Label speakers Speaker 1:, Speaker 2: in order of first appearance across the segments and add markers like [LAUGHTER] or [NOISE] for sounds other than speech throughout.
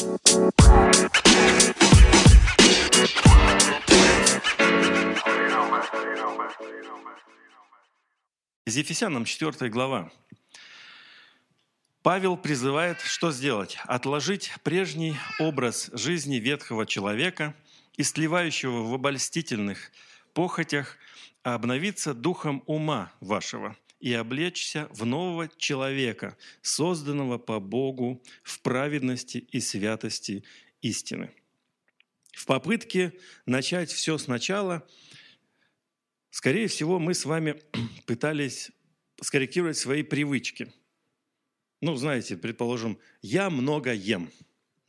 Speaker 1: Из Ефесянам 4 глава. Павел призывает, что сделать? Отложить прежний образ жизни ветхого человека, истлевающего в обольстительных похотях, а обновиться духом ума вашего и облечься в нового человека, созданного по Богу в праведности и святости истины. В попытке начать все сначала, скорее всего, мы с вами [CLEARS THROAT] пытались скорректировать свои привычки. Ну, знаете, предположим, я много ем –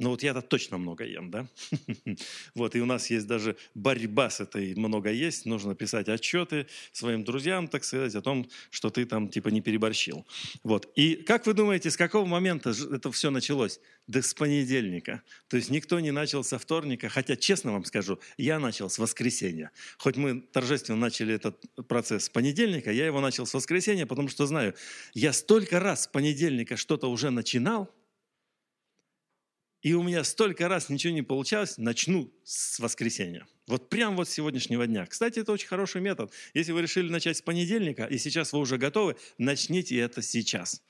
Speaker 1: ну вот я-то точно много ем, да? [LAUGHS] Вот, и у нас есть даже борьба с этой много есть. Нужно писать отчеты своим друзьям, так сказать, о том, что ты там типа не переборщил. Вот. И как вы думаете, с какого момента это все началось? Да с понедельника. То есть никто не начал со вторника, хотя, честно вам скажу, я начал с воскресенья. Хоть мы торжественно начали этот процесс с понедельника, я его начал с воскресенья, потому что знаю, я столько раз с понедельника что-то уже начинал, и у меня столько раз ничего не получалось, начну с воскресенья. Вот прям вот с сегодняшнего дня. Кстати, это очень хороший метод. Если вы решили начать с понедельника, и сейчас вы уже готовы, начните это сейчас.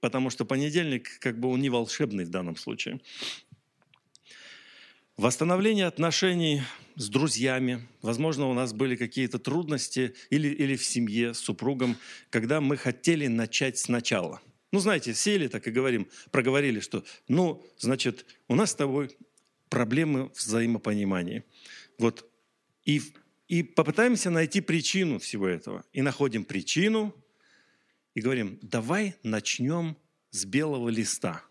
Speaker 1: Потому что понедельник, как бы он не волшебный в данном случае. Восстановление отношений с друзьями. Возможно, у нас были какие-то трудности или, или в семье с супругом, когда мы хотели начать сначала – ну, знаете, сели так и говорим, проговорили, что, ну, значит, у нас с тобой проблемы взаимопонимания. Вот, и, и попытаемся найти причину всего этого. И находим причину, и говорим, давай начнем с белого листа.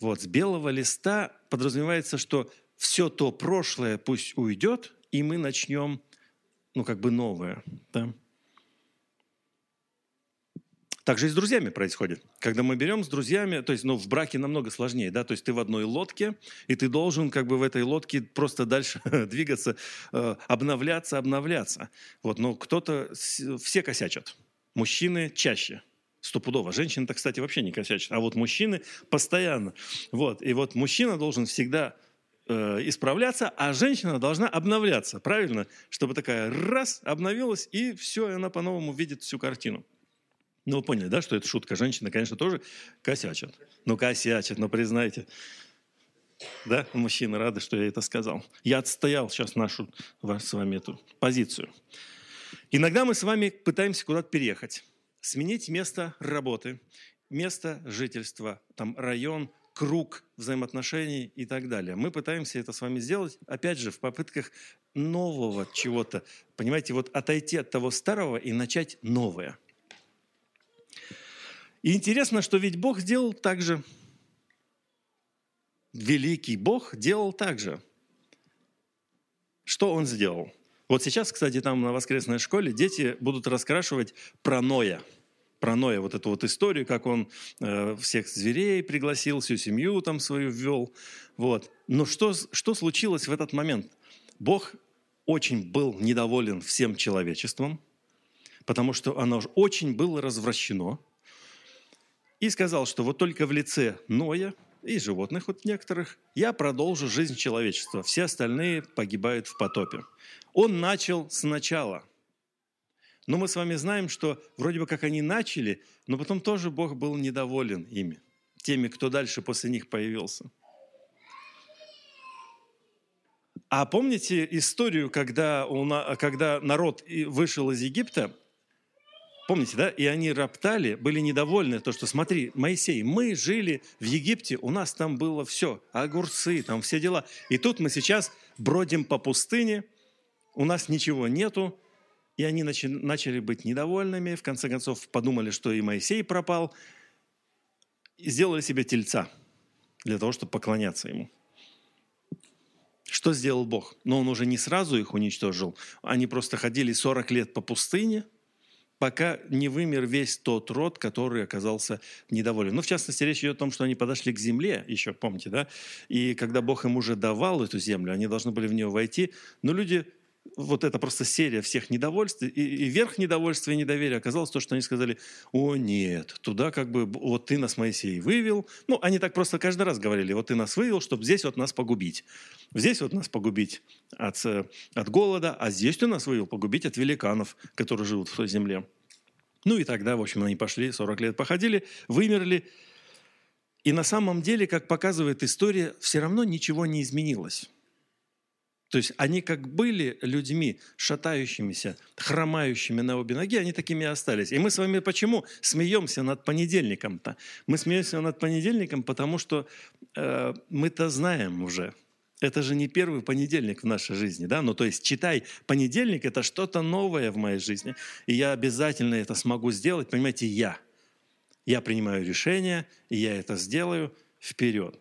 Speaker 1: Вот, с белого листа подразумевается, что все то прошлое пусть уйдет, и мы начнем, ну, как бы новое. Да? Так же и с друзьями происходит. Когда мы берем с друзьями, то есть, ну, в браке намного сложнее, да, то есть ты в одной лодке, и ты должен как бы в этой лодке просто дальше [LAUGHS] двигаться, э, обновляться, обновляться. Вот, но кто-то, все косячат. Мужчины чаще, стопудово. Женщины-то, кстати, вообще не косячат, а вот мужчины постоянно. Вот, и вот мужчина должен всегда э, исправляться, а женщина должна обновляться, правильно? Чтобы такая раз обновилась, и все, и она по-новому видит всю картину. Ну, вы поняли, да, что это шутка. Женщины, конечно, тоже косячат. Ну, косячат, но признайте. Да, мужчины рады, что я это сказал. Я отстоял сейчас нашу с вами эту позицию. Иногда мы с вами пытаемся куда-то переехать, сменить место работы, место жительства, там район, круг взаимоотношений и так далее. Мы пытаемся это с вами сделать, опять же, в попытках нового чего-то. Понимаете, вот отойти от того старого и начать новое – и интересно, что ведь Бог сделал так же. Великий Бог делал так же. Что Он сделал? Вот сейчас, кстати, там на воскресной школе дети будут раскрашивать про Ноя. Про Ноя, вот эту вот историю, как он э, всех зверей пригласил, всю семью там свою ввел. Вот. Но что, что случилось в этот момент? Бог очень был недоволен всем человечеством, потому что оно очень было развращено – и сказал, что вот только в лице Ноя и животных вот некоторых я продолжу жизнь человечества. Все остальные погибают в потопе. Он начал сначала. Но мы с вами знаем, что вроде бы как они начали, но потом тоже Бог был недоволен ими, теми, кто дальше после них появился. А помните историю, когда, когда народ вышел из Египта, Помните, да? И они роптали, были недовольны, то, что смотри, Моисей, мы жили в Египте, у нас там было все, огурцы, там все дела. И тут мы сейчас бродим по пустыне, у нас ничего нету, и они начали быть недовольными, в конце концов подумали, что и Моисей пропал, и сделали себе тельца для того, чтобы поклоняться ему. Что сделал Бог? Но он уже не сразу их уничтожил. Они просто ходили 40 лет по пустыне – пока не вымер весь тот род, который оказался недоволен. Ну, в частности, речь идет о том, что они подошли к земле, еще помните, да? И когда Бог им уже давал эту землю, они должны были в нее войти, но люди вот это просто серия всех недовольств, и, и верх недовольства и недоверия оказалось то, что они сказали, о нет, туда как бы, вот ты нас, Моисей, вывел. Ну, они так просто каждый раз говорили, вот ты нас вывел, чтобы здесь вот нас погубить. Здесь вот нас погубить от, э, от голода, а здесь ты нас вывел погубить от великанов, которые живут в той земле. Ну и тогда, в общем, они пошли, 40 лет походили, вымерли. И на самом деле, как показывает история, все равно ничего не изменилось. То есть они как были людьми, шатающимися, хромающими на обе ноги, они такими и остались. И мы с вами почему смеемся над понедельником-то? Мы смеемся над понедельником, потому что э, мы-то знаем уже. Это же не первый понедельник в нашей жизни, да? Ну, то есть, читай, понедельник – это что-то новое в моей жизни. И я обязательно это смогу сделать, понимаете, я. Я принимаю решение, и я это сделаю вперед.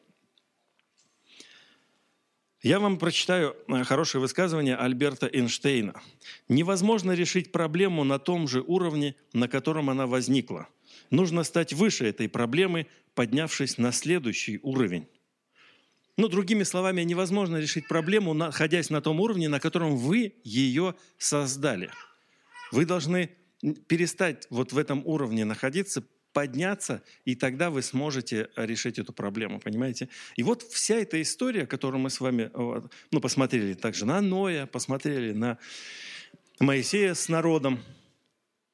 Speaker 1: Я вам прочитаю э, хорошее высказывание Альберта Эйнштейна. Невозможно решить проблему на том же уровне, на котором она возникла. Нужно стать выше этой проблемы, поднявшись на следующий уровень. Ну, другими словами, невозможно решить проблему, находясь на том уровне, на котором вы ее создали. Вы должны перестать вот в этом уровне находиться, подняться, и тогда вы сможете решить эту проблему, понимаете? И вот вся эта история, которую мы с вами ну, посмотрели также на Ноя, посмотрели на Моисея с народом,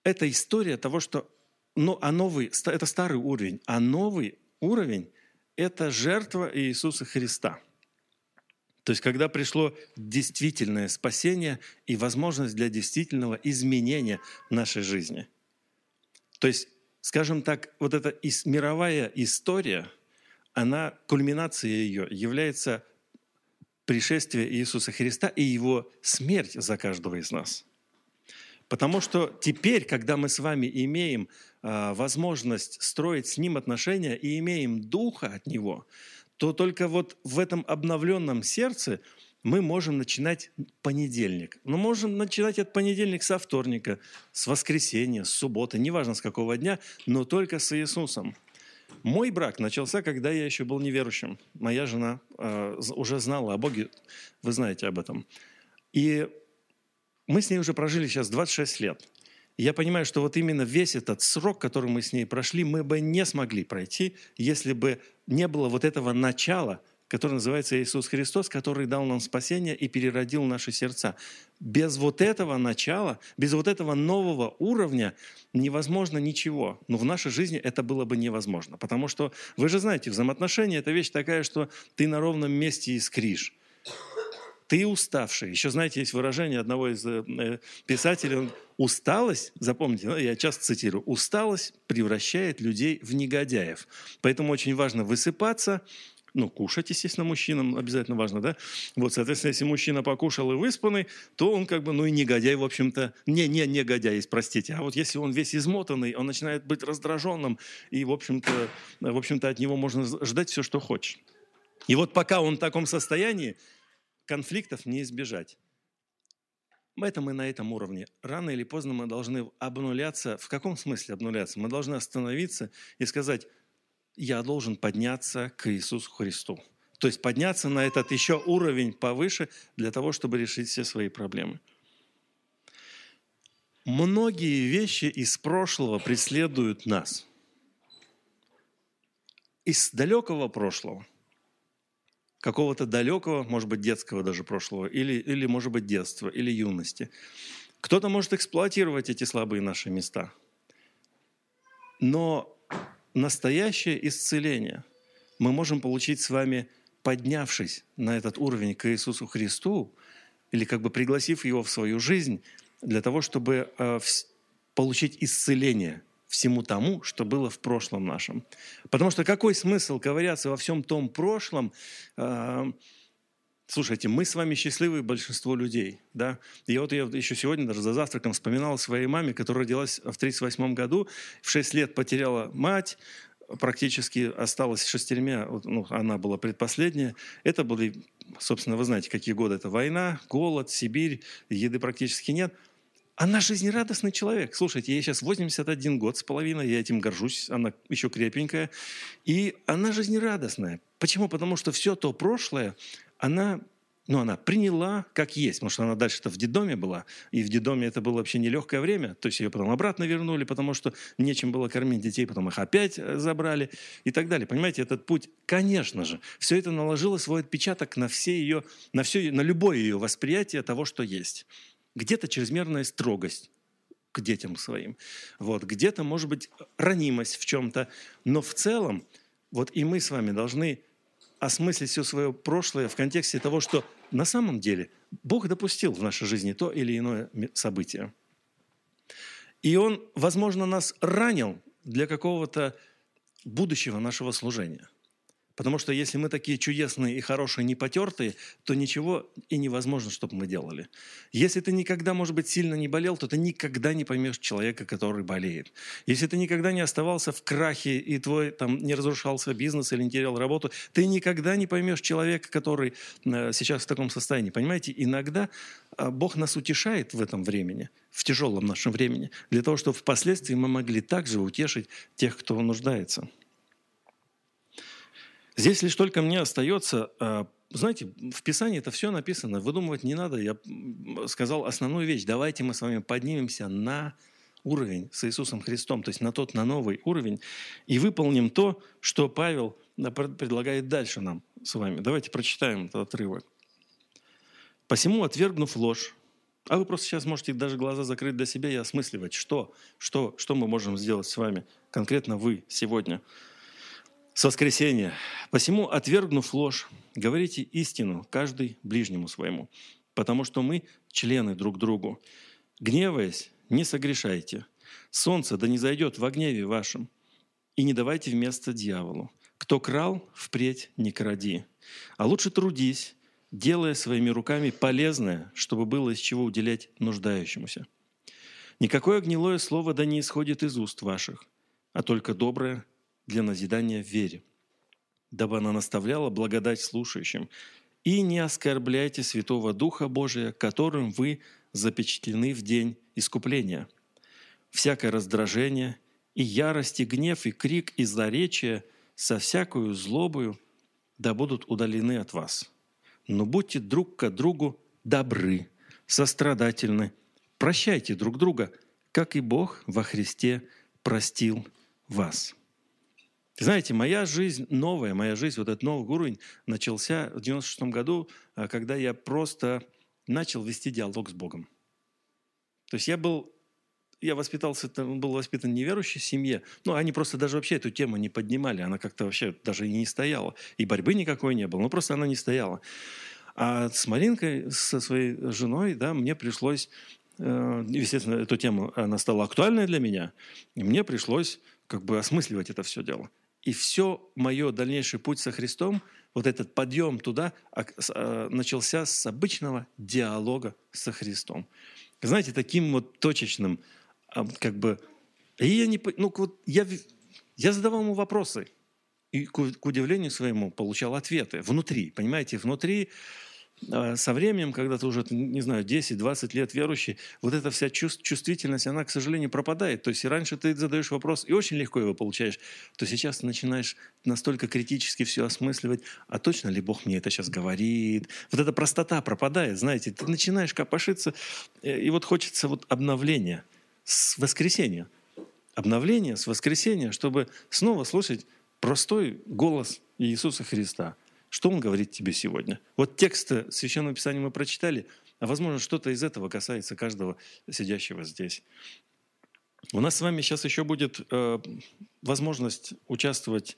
Speaker 1: это история того, что ну, а новый, это старый уровень, а новый уровень – это жертва Иисуса Христа. То есть, когда пришло действительное спасение и возможность для действительного изменения нашей жизни. То есть, скажем так, вот эта мировая история, она, кульминация ее является пришествие Иисуса Христа и Его смерть за каждого из нас. Потому что теперь, когда мы с вами имеем э, возможность строить с Ним отношения и имеем Духа от Него, то только вот в этом обновленном сердце – мы можем начинать понедельник. Но можем начинать этот понедельник со вторника, с воскресенья, с субботы, неважно с какого дня, но только с Иисусом. Мой брак начался, когда я еще был неверующим. Моя жена э, уже знала о Боге, вы знаете об этом. И мы с ней уже прожили сейчас 26 лет. Я понимаю, что вот именно весь этот срок, который мы с ней прошли, мы бы не смогли пройти, если бы не было вот этого начала – который называется Иисус Христос, который дал нам спасение и переродил наши сердца. Без вот этого начала, без вот этого нового уровня невозможно ничего. Но в нашей жизни это было бы невозможно. Потому что, вы же знаете, взаимоотношения – это вещь такая, что ты на ровном месте искришь. Ты уставший. Еще, знаете, есть выражение одного из э, писателей, усталость, запомните, я часто цитирую, усталость превращает людей в негодяев. Поэтому очень важно высыпаться, ну, кушать, естественно, мужчинам обязательно важно, да? Вот, соответственно, если мужчина покушал и выспанный, то он как бы, ну и негодяй, в общем-то, не, не негодяй, простите, а вот если он весь измотанный, он начинает быть раздраженным, и, в общем-то, в общем-то от него можно ждать все, что хочешь. И вот пока он в таком состоянии, конфликтов не избежать. Это мы на этом уровне. Рано или поздно мы должны обнуляться. В каком смысле обнуляться? Мы должны остановиться и сказать, я должен подняться к Иисусу Христу. То есть подняться на этот еще уровень повыше для того, чтобы решить все свои проблемы. Многие вещи из прошлого преследуют нас. Из далекого прошлого, какого-то далекого, может быть, детского даже прошлого, или, или может быть, детства, или юности. Кто-то может эксплуатировать эти слабые наши места. Но настоящее исцеление мы можем получить с вами, поднявшись на этот уровень к Иисусу Христу, или как бы пригласив Его в свою жизнь, для того, чтобы э, получить исцеление всему тому, что было в прошлом нашем. Потому что какой смысл ковыряться во всем том прошлом, э, Слушайте, мы с вами счастливые большинство людей, да? И вот я еще сегодня даже за завтраком вспоминал своей маме, которая родилась в 1938 году, в 6 лет потеряла мать, практически осталась шестерьмя, ну, она была предпоследняя. Это были, собственно, вы знаете, какие годы это война, голод, Сибирь, еды практически нет. Она жизнерадостный человек. Слушайте, ей сейчас 81 год с половиной, я этим горжусь, она еще крепенькая. И она жизнерадостная. Почему? Потому что все то прошлое, она но она приняла как есть, потому что она дальше-то в детдоме была, и в детдоме это было вообще нелегкое время, то есть ее потом обратно вернули, потому что нечем было кормить детей, потом их опять э, забрали и так далее. Понимаете, этот путь, конечно же, все это наложило свой отпечаток на все ее, на все, на любое ее восприятие того, что есть. Где-то чрезмерная строгость к детям своим, вот, где-то, может быть, ранимость в чем-то, но в целом, вот и мы с вами должны осмыслить все свое прошлое в контексте того, что на самом деле Бог допустил в нашей жизни то или иное событие. И Он, возможно, нас ранил для какого-то будущего нашего служения. Потому что если мы такие чудесные и хорошие, не потертые, то ничего и невозможно, чтобы мы делали. Если ты никогда, может быть, сильно не болел, то ты никогда не поймешь человека, который болеет. Если ты никогда не оставался в крахе, и твой там не разрушался бизнес или не терял работу, ты никогда не поймешь человека, который э, сейчас в таком состоянии. Понимаете, иногда э, Бог нас утешает в этом времени, в тяжелом нашем времени, для того, чтобы впоследствии мы могли также утешить тех, кто нуждается. Здесь лишь только мне остается, а, знаете, в Писании это все написано, выдумывать не надо. Я сказал основную вещь. Давайте мы с вами поднимемся на уровень с Иисусом Христом, то есть на тот, на новый уровень, и выполним то, что Павел предлагает дальше нам с вами. Давайте прочитаем этот отрывок. «Посему, отвергнув ложь, а вы просто сейчас можете даже глаза закрыть для себя и осмысливать, что, что, что мы можем сделать с вами, конкретно вы сегодня – с воскресения. Посему, отвергнув ложь, говорите истину каждый ближнему своему, потому что мы члены друг другу. Гневаясь, не согрешайте. Солнце да не зайдет во гневе вашем, и не давайте вместо дьяволу. Кто крал, впредь не кради. А лучше трудись, делая своими руками полезное, чтобы было из чего уделять нуждающемуся. Никакое гнилое слово да не исходит из уст ваших, а только доброе для назидания в вере, дабы она наставляла благодать слушающим. И не оскорбляйте Святого Духа Божия, которым вы запечатлены в день искупления. Всякое раздражение и ярость, и гнев, и крик, и злоречие со всякою злобою да будут удалены от вас. Но будьте друг к другу добры, сострадательны, прощайте друг друга, как и Бог во Христе простил вас. Знаете, моя жизнь новая, моя жизнь, вот этот новый уровень начался в 96 году, а, когда я просто начал вести диалог с Богом. То есть я был, я воспитался, был воспитан в неверующей семье, ну, они просто даже вообще эту тему не поднимали, она как-то вообще даже и не стояла. И борьбы никакой не было, ну, просто она не стояла. А с Маринкой, со своей женой, да, мне пришлось э, естественно, эту тему, она стала актуальной для меня, и мне пришлось как бы осмысливать это все дело. И все мое дальнейший путь со Христом, вот этот подъем туда, а, начался с обычного диалога со Христом. Знаете, таким вот точечным, а, как бы... И я, не, ну, вот я, я задавал ему вопросы, и к удивлению своему получал ответы внутри, понимаете, внутри а со временем, когда ты уже, не знаю, 10-20 лет верующий, вот эта вся чувствительность, она, к сожалению, пропадает. То есть раньше ты задаешь вопрос и очень легко его получаешь, то сейчас ты начинаешь настолько критически все осмысливать, а точно ли Бог мне это сейчас говорит? Вот эта простота пропадает, знаете, ты начинаешь копошиться, э, и вот хочется вот обновления с воскресенья. Обновление с воскресенья, чтобы снова слушать простой голос Иисуса Христа – что Он говорит тебе сегодня? Вот текст Священного Писания мы прочитали, а возможно, что-то из этого касается каждого сидящего здесь. У нас с вами сейчас еще будет э, возможность участвовать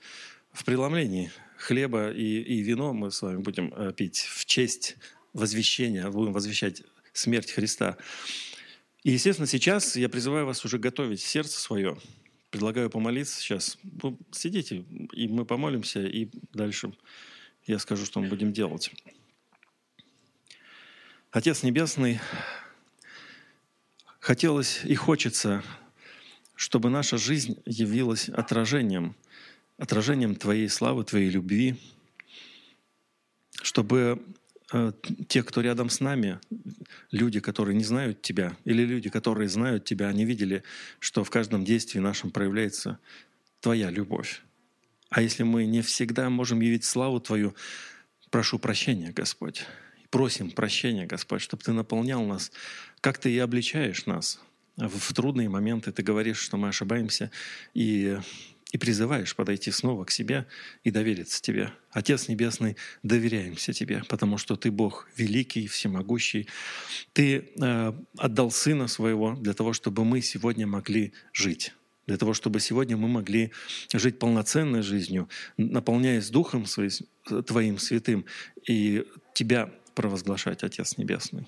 Speaker 1: в преломлении хлеба и, и вино. Мы с вами будем э, пить в честь возвещения, будем возвещать смерть Христа. И, естественно, сейчас я призываю вас уже готовить сердце свое. Предлагаю помолиться сейчас. Вы сидите, и мы помолимся, и дальше я скажу, что мы будем делать. Отец Небесный, хотелось и хочется, чтобы наша жизнь явилась отражением, отражением Твоей славы, Твоей любви, чтобы э, те, кто рядом с нами, люди, которые не знают Тебя, или люди, которые знают Тебя, они видели, что в каждом действии нашем проявляется Твоя любовь. А если мы не всегда можем явить славу Твою, прошу прощения, Господь. просим прощения, Господь, чтобы Ты наполнял нас, как Ты и обличаешь нас в трудные моменты. Ты говоришь, что мы ошибаемся, и и призываешь подойти снова к себе и довериться Тебе. Отец Небесный, доверяемся Тебе, потому что Ты Бог великий, всемогущий. Ты э, отдал Сына Своего для того, чтобы мы сегодня могли жить для того, чтобы сегодня мы могли жить полноценной жизнью, наполняясь Духом Твоим святым и Тебя провозглашать, Отец Небесный.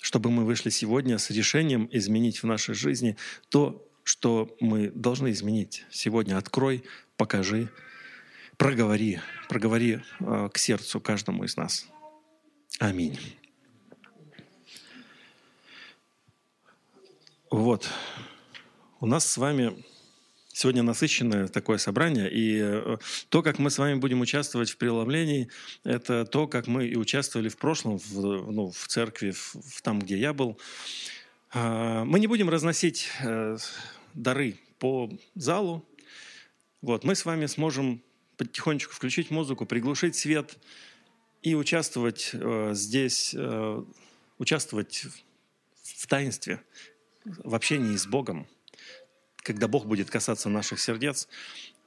Speaker 1: Чтобы мы вышли сегодня с решением изменить в нашей жизни то, что мы должны изменить сегодня. Открой, покажи, проговори, проговори э, к сердцу каждому из нас. Аминь. Вот. У нас с вами сегодня насыщенное такое собрание, и э, то, как мы с вами будем участвовать в преломлении, это то, как мы и участвовали в прошлом, в, ну, в церкви, в, в там, где я был. А, мы не будем разносить э, дары по залу. Вот, мы с вами сможем потихонечку включить музыку, приглушить свет и участвовать э, здесь, участвовать в таинстве, в общении с Богом, когда Бог будет касаться наших сердец.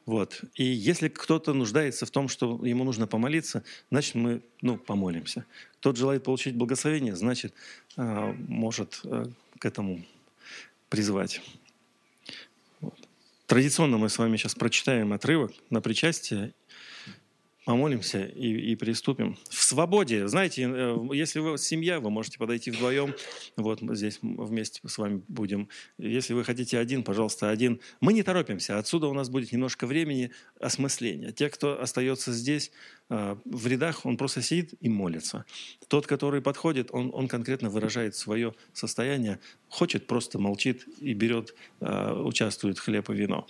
Speaker 1: Вот. И если кто-то нуждается в том, что ему нужно помолиться, значит, мы ну, помолимся. Тот желает получить благословение, значит, э, может э, к этому призвать. Традиционно мы с вами сейчас прочитаем отрывок на причастие, помолимся и, и приступим. В свободе, знаете, э, если вы семья, вы можете подойти вдвоем, вот здесь вместе с вами будем. Если вы хотите один, пожалуйста, один. Мы не торопимся, отсюда у нас будет немножко времени осмысления. Те, кто остается здесь, э, в рядах, он просто сидит и молится. Тот, который подходит, он, он конкретно выражает свое состояние, хочет, просто молчит и берет, э, участвует хлеб и вино.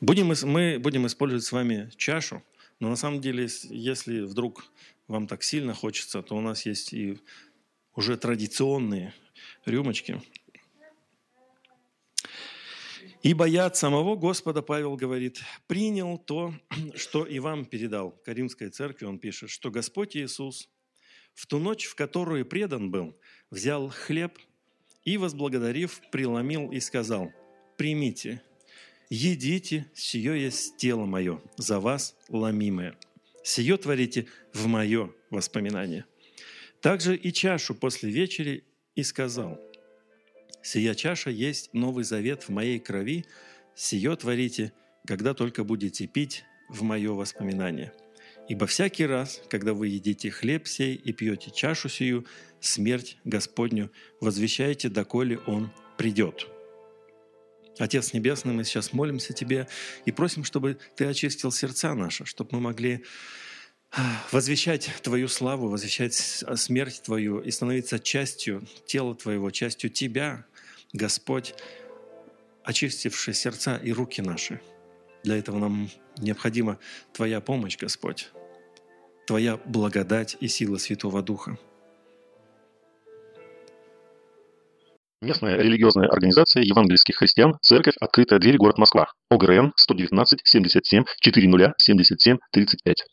Speaker 1: Будем, мы будем использовать с вами чашу, но на самом деле, если вдруг вам так сильно хочется, то у нас есть и уже традиционные рюмочки. «Ибо я от самого Господа, Павел говорит, принял то, [CLEARS THROAT] что и вам передал». Каримской церкви он пишет, что Господь Иисус в ту ночь, в которую предан был, взял хлеб и, возблагодарив, преломил и сказал, «Примите, «Едите, сие есть тело мое, за вас ломимое. Сие творите в мое воспоминание». Также и чашу после вечери и сказал, «Сия чаша есть новый завет в моей крови, сие творите, когда только будете пить в мое воспоминание. Ибо всякий раз, когда вы едите хлеб сей и пьете чашу сию, смерть Господню возвещаете, доколе Он придет». Отец Небесный, мы сейчас молимся Тебе и просим, чтобы Ты очистил сердца наши, чтобы мы могли а, возвещать Твою славу, возвещать смерть Твою и становиться частью тела Твоего, частью Тебя, Господь, очистивший сердца и руки наши. Для этого нам необходима Твоя помощь, Господь, Твоя благодать и сила Святого Духа.
Speaker 2: Местная религиозная организация евангельских христиан «Церковь. Открытая дверь. Город Москва». ОГРН 119 77 40 77 35.